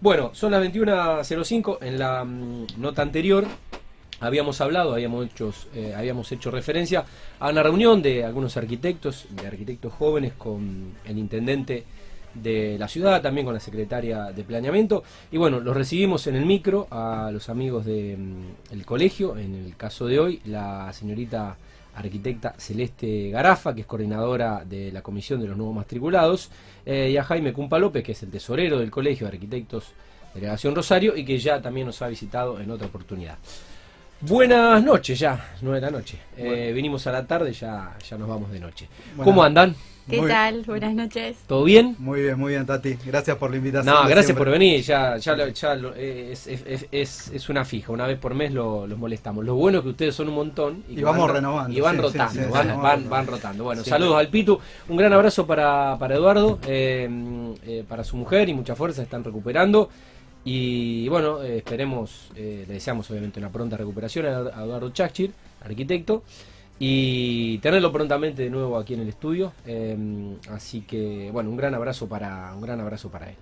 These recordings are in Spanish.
Bueno, son las 21.05. En la mm, nota anterior habíamos hablado, habíamos hecho, eh, habíamos hecho referencia a una reunión de algunos arquitectos, de arquitectos jóvenes con el intendente de la ciudad, también con la secretaria de planeamiento. Y bueno, los recibimos en el micro a los amigos del el colegio, en el caso de hoy, la señorita arquitecta Celeste Garafa, que es coordinadora de la Comisión de los Nuevos Matriculados, eh, y a Jaime Cumpa López, que es el tesorero del Colegio de Arquitectos Delegación Rosario y que ya también nos ha visitado en otra oportunidad. Buenas noches ya, nueve de la noche. Eh, vinimos a la tarde, ya, ya nos vamos de noche. ¿Cómo andan? ¿Qué tal? Buenas noches. ¿Todo bien? Muy bien, muy bien, Tati. Gracias por la invitación. No, gracias por venir. Ya, ya, ya es, es, es, una fija. Una vez por mes los molestamos. Lo bueno es que ustedes son un montón. Y, vamos renovando. Y van rotando, van, van, rotando. Bueno, saludos al Pitu. Un gran abrazo para, para Eduardo, eh, eh, para su mujer y mucha fuerza. Están recuperando. Y bueno, eh, esperemos, le deseamos obviamente una pronta recuperación a, Eduardo Chachir, arquitecto y tenerlo prontamente de nuevo aquí en el estudio. Em, así que, bueno, un gran abrazo para, un gran abrazo para él.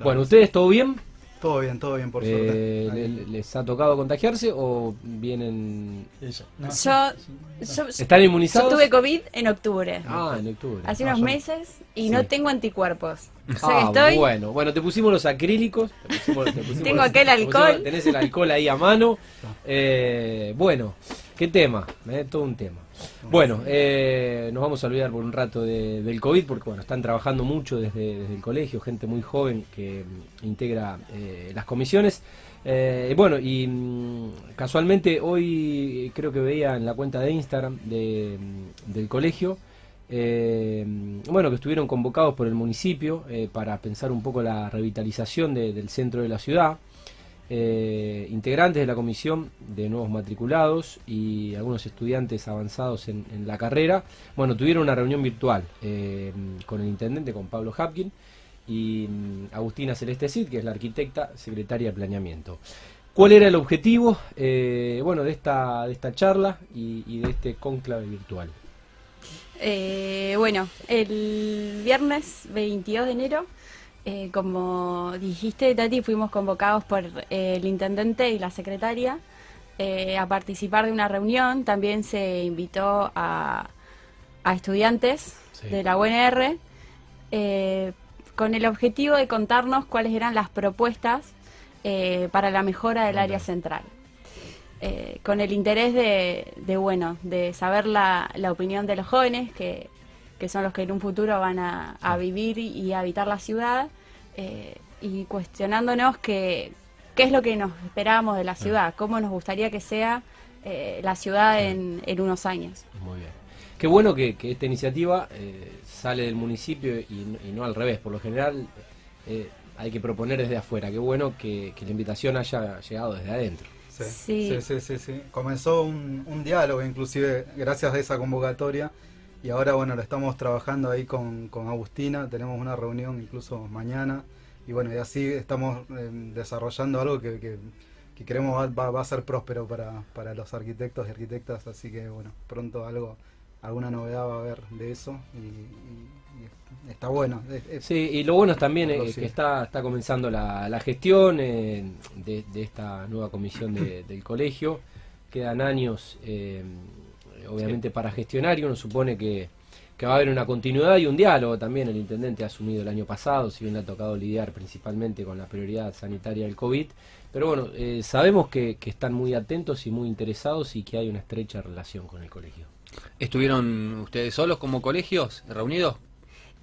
bueno, ¿ustedes todo bien? Todo bien, todo bien, por eh, suerte. ¿Les ha tocado contagiarse o vienen...? Yo, ¿Están inmunizados? Yo tuve COVID en octubre. Ah, en octubre. Hace unos meses y no tengo anticuerpos. ah, estoy... bueno. Bueno, te pusimos los acrílicos. tengo aquel alcohol. tenés el alcohol ahí a mano. Eh, bueno, qué tema, eh, todo un tema. Bueno, eh, nos vamos a olvidar por un rato del COVID porque bueno, están trabajando mucho desde, el colegio, gente muy joven que mm, integra eh, las comisiones. Eh, bueno, y mm, casualmente hoy creo que veía en la cuenta de Instagram mm, del colegio, bueno, que estuvieron convocados por el municipio para pensar un poco la revitalización del centro de la ciudad. Eh, integrantes de la comisión de nuevos matriculados y algunos estudiantes avanzados en, la carrera, bueno, tuvieron una reunión virtual eh, con el intendente, con Pablo Hapkin, y mm, Agustina Celeste Cid, que es la arquitecta secretaria de planeamiento. ¿Cuál era el objetivo eh, bueno, de, esta, de esta charla y, y de este cónclave virtual? bueno, el viernes 22 de enero eh, como dijiste, Tati, fuimos convocados por eh, el intendente y la secretaria eh, a participar de una reunión. También se invitó a, estudiantes de la UNR con el objetivo de contarnos cuáles eran las propuestas para la mejora del área central. con el interés de, bueno, de saber la, opinión de los jóvenes que que son los que en un futuro van a, vivir y, habitar la ciudad, eh, y cuestionándonos qué es lo que nos esperábamos de la ciudad, cómo nos gustaría que sea eh, la ciudad en, unos años. Muy bien. Qué bueno que, esta iniciativa eh, sale del municipio y, no al revés. Por lo general hay que proponer desde afuera. Qué bueno que, la invitación haya llegado desde adentro. Sí, sí, sí, sí. Comenzó un, un diálogo inclusive gracias a esa convocatoria y ahora, bueno, lo estamos trabajando ahí con, con Agustina, tenemos una reunión incluso mañana. Y bueno, y así estamos em, desarrollando algo que, que, creemos va, va, a ser próspero para, para los arquitectos y arquitectas. Así que, bueno, pronto algo, alguna novedad va a haber de eso. Y, está bueno. sí, y lo bueno es también es que está, está comenzando la, la gestión eh, de, de, esta nueva comisión del colegio. Quedan años. Eh, obviamente para gestionar y uno supone que, va a haber una continuidad y un diálogo también. El intendente ha asumido el año pasado, si bien le ha tocado lidiar principalmente con la prioridad sanitaria del COVID. Pero bueno, eh, sabemos que, están muy atentos y muy interesados y que hay una estrecha relación con el colegio. ¿Estuvieron ustedes solos como colegios reunidos?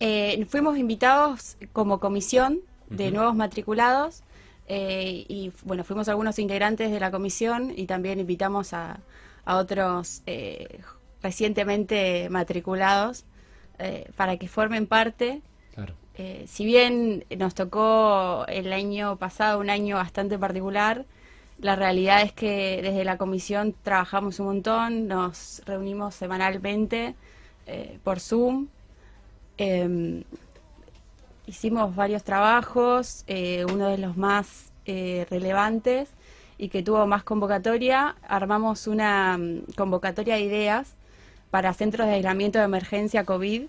Eh, fuimos invitados como comisión de nuevos matriculados eh, y bueno, fuimos algunos integrantes de la comisión y también invitamos a, a otros eh, recientemente matriculados eh, para que formen parte. Eh, si bien nos tocó el año pasado un año bastante particular, la realidad es que desde la comisión trabajamos un montón, nos reunimos semanalmente por Zoom. Em, hicimos varios trabajos, uno de los más relevantes y que tuvo más convocatoria, armamos una mm, convocatoria de ideas para centros de aislamiento de emergencia COVID.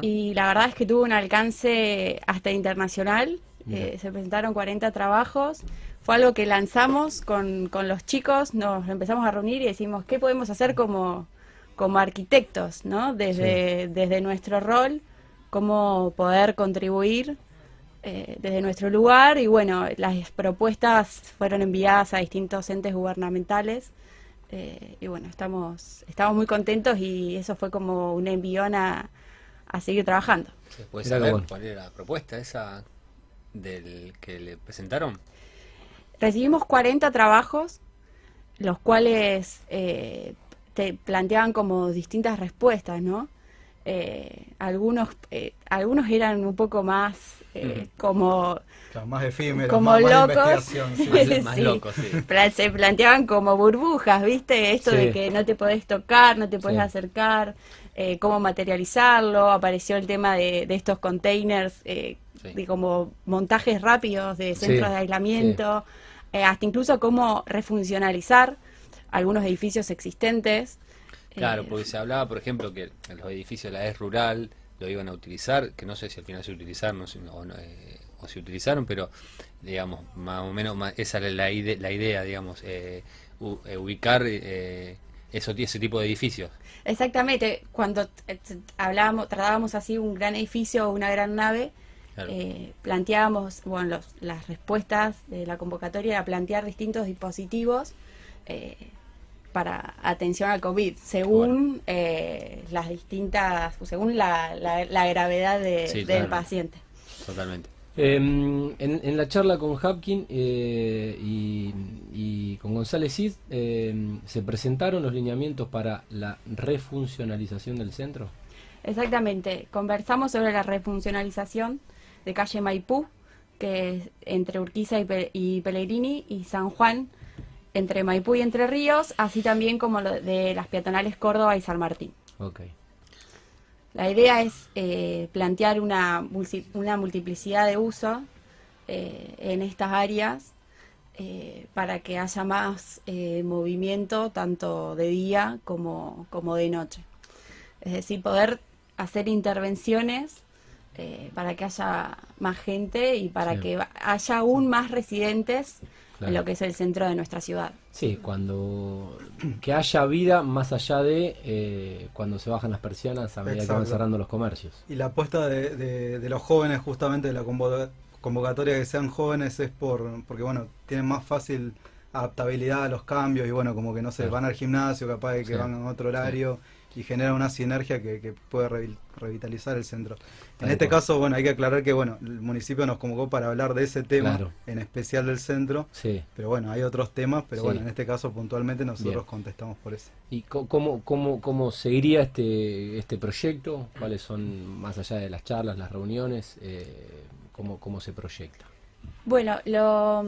Y la verdad es que tuvo un alcance hasta internacional. Eh, se presentaron 40 trabajos. Fue algo que lanzamos con, con los chicos, nos empezamos a reunir y decimos, ¿qué podemos hacer como, como arquitectos, ¿no? Desde, desde nuestro rol, cómo poder contribuir eh, desde nuestro lugar y bueno, las propuestas fueron enviadas a distintos entes gubernamentales eh, y bueno, estamos, estamos muy contentos y eso fue como un envión a, a seguir trabajando. ¿Se puede Mirá qué saber bueno. cuál era la propuesta esa del que le presentaron? Recibimos 40 trabajos, los cuales eh, te planteaban como distintas respuestas, ¿no? Eh, algunos, eh, algunos eran un poco más eh, como Claro, más efímero, Como más, locos. sí. Más, más Sí. loco, sí. pla- se planteaban como burbujas, ¿viste? Esto Sí. de que no te podés tocar, no te podés Sí. acercar, eh, cómo materializarlo. Apareció el tema de, de estos containers, eh, Sí. de como montajes rápidos de centros Sí, de aislamiento, eh, hasta incluso cómo refuncionalizar algunos edificios existentes. Claro, Eh, porque se hablaba, por ejemplo, que los edificios de la ES rural lo iban a utilizar, que no sé si al final se utilizaron no o, no, eh, o se utilizaron, pero digamos, más o menos ma- esa era la, ide- la idea, digamos, eh, u- eh, ubicar eh, eso, ese tipo de edificios. Exactamente, cuando eh, hablábamos, tratábamos así un gran edificio o una gran nave, Claro. eh, planteábamos, bueno, los- las respuestas de la convocatoria era plantear distintos dispositivos eh, para atención al COVID, según eh, las distintas, según la, la- la gravedad de- Sí, del claro. paciente. Totalmente. Eh, en, en la charla con Hapkin eh, y, y con González Cid eh, se presentaron los lineamientos para la refuncionalización del centro. Exactamente, conversamos sobre la refuncionalización de calle Maipú, que es entre Urquiza y, Pe- y Pellegrini, y San Juan, entre Maipú y Entre Ríos, así también como lo de las peatonales Córdoba y San Martín. La idea es eh, plantear una, una multiplicidad de uso eh, en estas áreas eh, para que haya más movimiento tanto de día como, como de noche. Es decir, poder hacer intervenciones para que haya más gente y para Sí. que haya aún más residentes Claro. en lo que es el centro de nuestra ciudad. Sí, cuando que haya vida más allá de eh, cuando se bajan las persianas a medida que van cerrando los comercios. Y la apuesta de, de- de los jóvenes, justamente de la convo- convocatoria que sean jóvenes, es por porque bueno, tienen más fácil adaptabilidad a los cambios y bueno, como que no sé, Claro. van al gimnasio, capaz de que Sí. van a otro horario y genera una sinergia que, que puede revi- revitalizar el centro. En este caso, bueno, hay que aclarar que bueno, el municipio nos convocó para hablar de ese tema, Claro. en especial del centro, Sí. pero bueno, hay otros temas, pero Sí. bueno, en este caso puntualmente nosotros Bien. contestamos por eso. ¿Y cómo, cómo, cómo seguiría este, este proyecto? ¿Cuáles son, más allá de las charlas, las reuniones, eh, cómo, cómo se proyecta? Bueno, lo,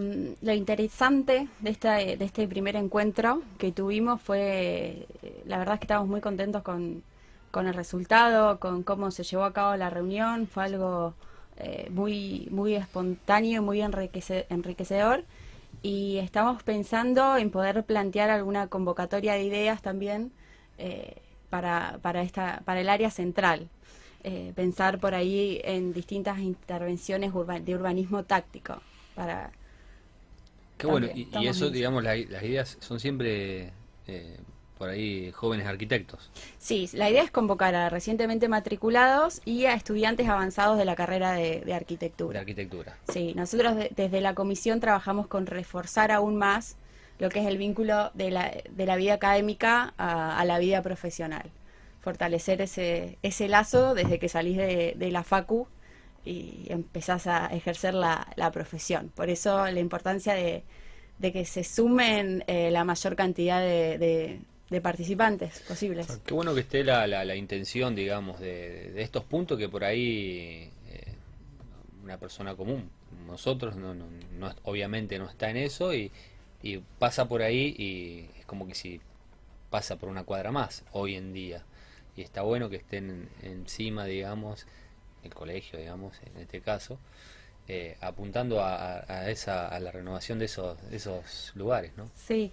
interesante de, de este primer encuentro que tuvimos fue, la verdad es que estamos muy contentos con, el resultado, con cómo se llevó a cabo la reunión, fue algo eh, muy, muy espontáneo, muy enriquece- enriquecedor y estamos pensando en poder plantear alguna convocatoria de ideas también eh, para, para, esta, para el área central. Eh, pensar por ahí en distintas intervenciones urba- de urbanismo táctico para Qué bueno, y, y eso, digamos, la- las ideas son siempre eh, por ahí jóvenes arquitectos. Sí, la idea es convocar a recientemente matriculados y a estudiantes avanzados de la carrera de, de de arquitectura. arquitectura. Sí, nosotros de- desde la comisión trabajamos con reforzar aún más lo que es el vínculo de la, de la vida académica a, a la vida profesional. Fortalecer ese, ese lazo desde que salís de, de la facu y empezás a ejercer la, la profesión. Por eso la importancia de, de que se sumen eh, la mayor cantidad de, de- participantes posibles. Qué bueno que esté la, la, la intención, digamos, de, de estos puntos que por ahí eh, una persona común, nosotros, no, no, no- obviamente no está en eso y pasa por ahí y es como que si pasa por una cuadra más hoy en día. Y está bueno que estén encima, digamos, el colegio, digamos, en este caso, eh, apuntando a, esa, a la renovación de esos, de esos lugares, ¿no? Sí,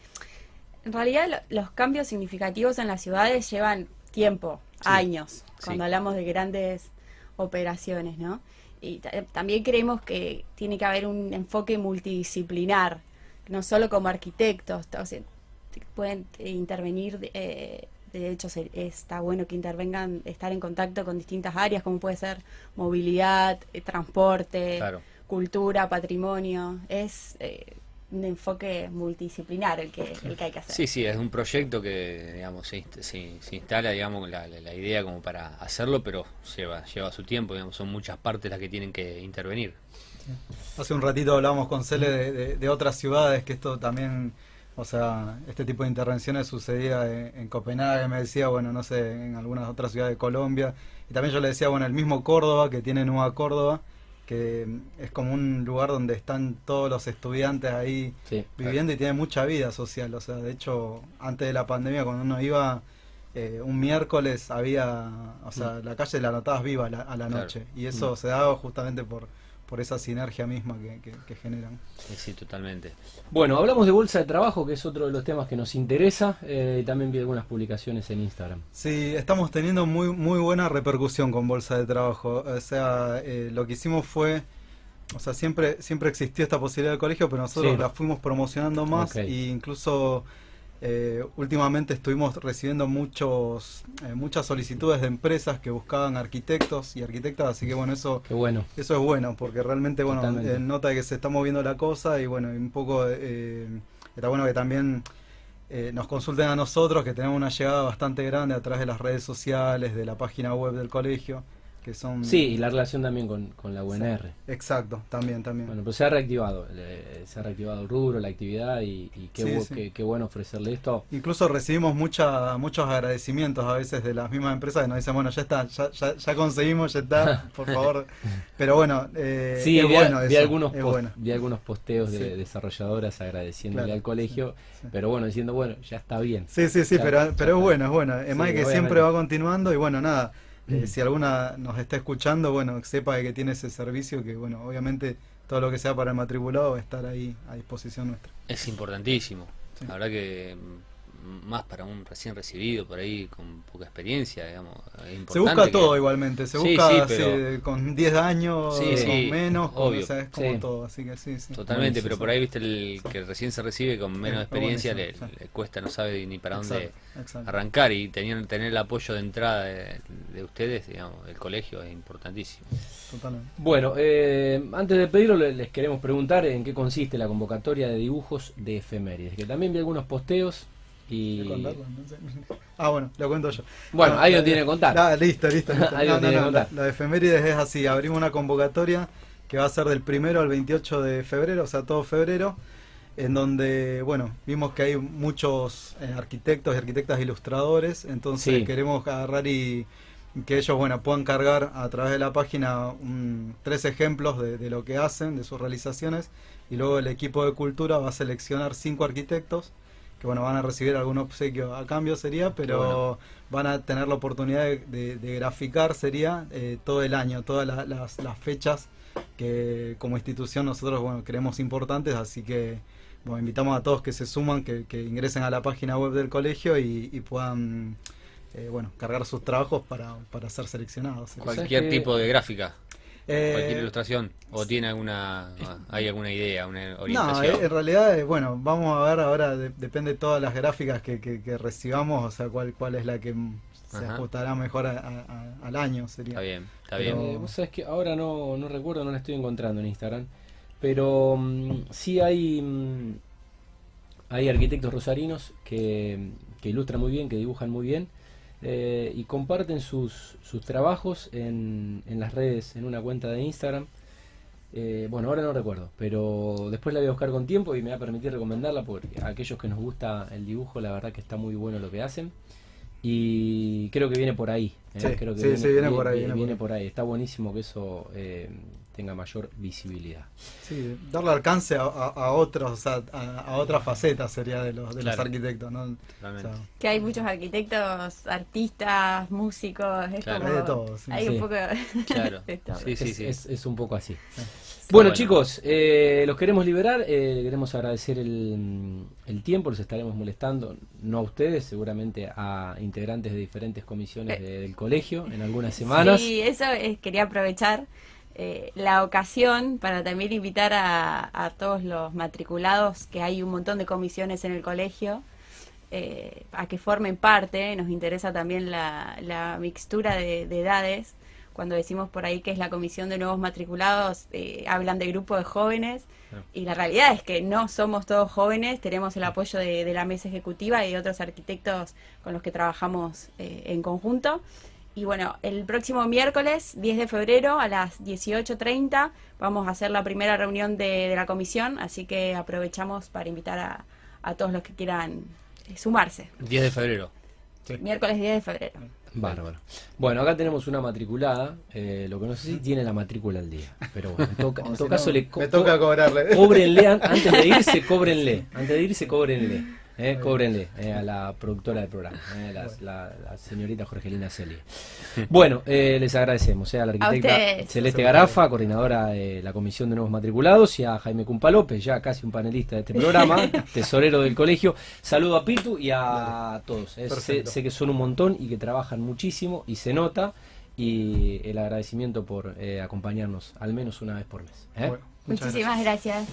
en realidad lo- los cambios significativos en las ciudades llevan tiempo, Sí. años, Sí. cuando hablamos de grandes operaciones, ¿no? y ta- también creemos que tiene que haber un enfoque multidisciplinar, no solo como arquitectos, o sea, pueden eh, intervenir, eh, de hecho se- está bueno que intervengan, estar en contacto con distintas áreas, como puede ser movilidad, eh, transporte, Claro. cultura, patrimonio, es eh, un enfoque multidisciplinar el que, el que hay que hacer. Sí, sí, es un proyecto que, digamos, se, inst- se- se instala, digamos, la, la- la idea como para hacerlo, pero lleva, lleva su tiempo, digamos, son muchas partes las que tienen que intervenir. Hace un ratito hablábamos con Cele de, de- de otras ciudades, que esto también, o sea, este tipo de intervenciones sucedía en, en Copenhague, me decía, bueno, no sé, en algunas otras ciudades de Colombia. Y también yo le decía, bueno, el mismo Córdoba, que tiene Nueva Córdoba, que mm, es como un lugar donde están todos los estudiantes ahí Sí. viviendo y tiene mucha vida social. O sea, de hecho, antes de la pandemia, cuando uno iba eh, un miércoles, había, o sea, la calle la notabas viva a la, a la Claro. noche. Y eso Mm. se daba justamente por, por esa sinergia misma que, que- que generan. Sí, totalmente. Bueno, hablamos de bolsa de trabajo, que es otro de los temas que nos interesa, eh, y también vi algunas publicaciones en Instagram. Sí, estamos teniendo muy muy buena repercusión con Bolsa de Trabajo. O sea, eh, lo que hicimos fue, o sea, siempre siempre existió esta posibilidad del colegio, pero nosotros Sí. la fuimos promocionando más Ok. e incluso eh, últimamente estuvimos recibiendo muchos eh, muchas solicitudes de empresas que buscaban arquitectos y arquitectas, así que bueno, eso Qué bueno. eso es bueno, porque realmente, bueno, eh, nota de que se está moviendo la cosa y bueno, un poco eh, está bueno que también eh, nos consulten a nosotros, que tenemos una llegada bastante grande a través de las redes sociales, de la página web del colegio, que son... Sí, y la relación también con, con la UNR. Exacto, también, también. Bueno, pues se ha reactivado, eh, se ha reactivado el rubro, la actividad y, y qué, Sí, bu- sí. qué- qué bueno ofrecerle esto. Incluso recibimos mucha, muchos agradecimientos a veces de las mismas empresas que nos dicen, bueno, ya está, ya, ya, ya conseguimos, ya está, por favor. Pero bueno, eh, Sí, es vi, bueno vi eso, algunos es post- bueno. vi algunos posteos de desarrolladoras agradeciéndole Claro, al colegio, pero bueno, diciendo, bueno, ya está bien. Sí, sí, sí, pero, pero es bueno, es bueno. Además Sí, que obviamente. siempre va continuando y bueno, nada, eh, si alguna nos está escuchando, bueno, sepa que tiene ese servicio, que bueno, obviamente todo lo que sea para el matriculado va a estar ahí a disposición nuestra. Es importantísimo. Sí. La verdad que más para un recién recibido, por ahí con poca experiencia, digamos. es Se busca que- todo igualmente, se Sí, busca sí, así, pero- con 10 años, Sí, con menos, con, obvio. o sea, es como Sí. todo, así que sí, sí. Totalmente, pero sí, por ahí, viste, el que recién se recibe con menos Es experiencia le, buenísimo, sí. le cuesta, no sabe ni para dónde Exacto, arrancar y tener, tener el apoyo de entrada de, de ustedes, digamos, del colegio es importantísimo. Totalmente. Bueno, eh, antes de pedirlo le- les queremos preguntar en qué consiste la convocatoria de dibujos de efemérides, que también vi algunos posteos Ah, bueno, lo cuento yo. Bueno, No, ahí la- lo tiene que contar. Ah, listo, listo. No, no, no. La, la de efemérides es así, abrimos una convocatoria que va a ser del primero al 28 de febrero, o sea, todo febrero, en donde, bueno, vimos que hay muchos eh, arquitectos y arquitectas ilustradores, entonces Sí. queremos agarrar y que ellos, bueno, puedan cargar a través de la página un- tres ejemplos de, de lo que hacen, de sus realizaciones, y luego el equipo de cultura va a seleccionar cinco arquitectos que bueno, van a recibir algún obsequio a cambio sería, pero Bueno. van a tener la oportunidad de, de- de graficar sería eh, todo el año, todas la- las, las fechas que como institución nosotros bueno creemos importantes, así que bueno, invitamos a todos que se suman, que, que ingresen a la página web del colegio y, y puedan eh, bueno cargar sus trabajos para, para ser seleccionados. ¿Sabes Cualquier tipo de gráfica, Eh, cualquier ilustración, o tiene alguna, hay alguna idea, una No, orientación. en realidad, eh, bueno, vamos a ver ahora, de- depende de todas las gráficas que, que- que recibamos, o sea, cuál, cuál es la que se Ajá. ajustará mejor a- a- a- al año, sería. Está bien, está Pero- bien. Eh, vos sabés que ahora no, no recuerdo, no la estoy encontrando en Instagram, pero mm, sí hay, mm, hay arquitectos rosarinos que, que ilustran muy bien, que dibujan muy bien eh, y comparten sus, sus trabajos en, en las redes, en una cuenta de Instagram. Eh, bueno, ahora no recuerdo, pero después la voy a buscar con tiempo y me va a permitir recomendarla porque a aquellos que nos gusta el dibujo, la verdad que está muy bueno lo que hacen. Y creo que viene por ahí. ¿eh? Sí, creo que sí, sí, viene por ahí, Viene, viene por por ahí. Está buenísimo que eso eh, tenga mayor visibilidad. Sí, darle alcance a, a- a otros, o sea, a, a otras facetas sería de los, de los arquitectos, ¿no? O Totalmente. sea, Que hay muchos arquitectos, artistas, músicos, es Claro. como... Hay de todo, sí. Hay Sí. un poco Claro. de todo. Sí, sí, es, sí. es- es un poco así. Sí. Bueno, bueno. chicos, eh, los queremos liberar, eh, queremos agradecer el, el tiempo, los estaremos molestando, no a ustedes, seguramente a integrantes de diferentes comisiones Eh. de- del colegio en algunas semanas. Sí, eso es, quería aprovechar. Eh, la ocasión para también invitar a, a todos los matriculados, que hay un montón de comisiones en el colegio, eh, a que formen parte. Nos interesa también la, la mixtura de, de edades. Cuando decimos por ahí que es la comisión de nuevos matriculados, eh, hablan de grupo de jóvenes. Y la realidad es que no somos todos jóvenes, tenemos el apoyo de, de la mesa ejecutiva y de otros arquitectos con los que trabajamos en conjunto. Y bueno, el próximo miércoles, 10 de febrero, a las 18.30, vamos a hacer la primera reunión de, de la comisión, así que aprovechamos para invitar a, a todos los que quieran eh, sumarse. 10 de febrero. Miércoles 10 de febrero. Bárbaro. Bueno, acá tenemos una matriculada, eh, lo que no sé si tiene la matrícula al día, pero bueno, en todo, en todo si caso no, le co- me toca cobrarle. cóbrenle an- antes de irse, cóbrenle, antes de irse, cóbrenle, eh, cóbrenle eh, a la productora del programa, eh, la, la- la señorita Jorgelina Celi. Bueno, eh, les agradecemos eh, a la arquitecta. Celeste Garafa, coordinadora de la Comisión de Nuevos Matriculados, y a Jaime Cumpa López, ya casi un panelista de este programa, tesorero del colegio. Saludo a Pitu y a todos. eh, sé, que son un montón y que trabajan muchísimo y se nota. Y el agradecimiento por eh, acompañarnos al menos una vez por mes. ¿eh? Bueno, Muchísimas gracias.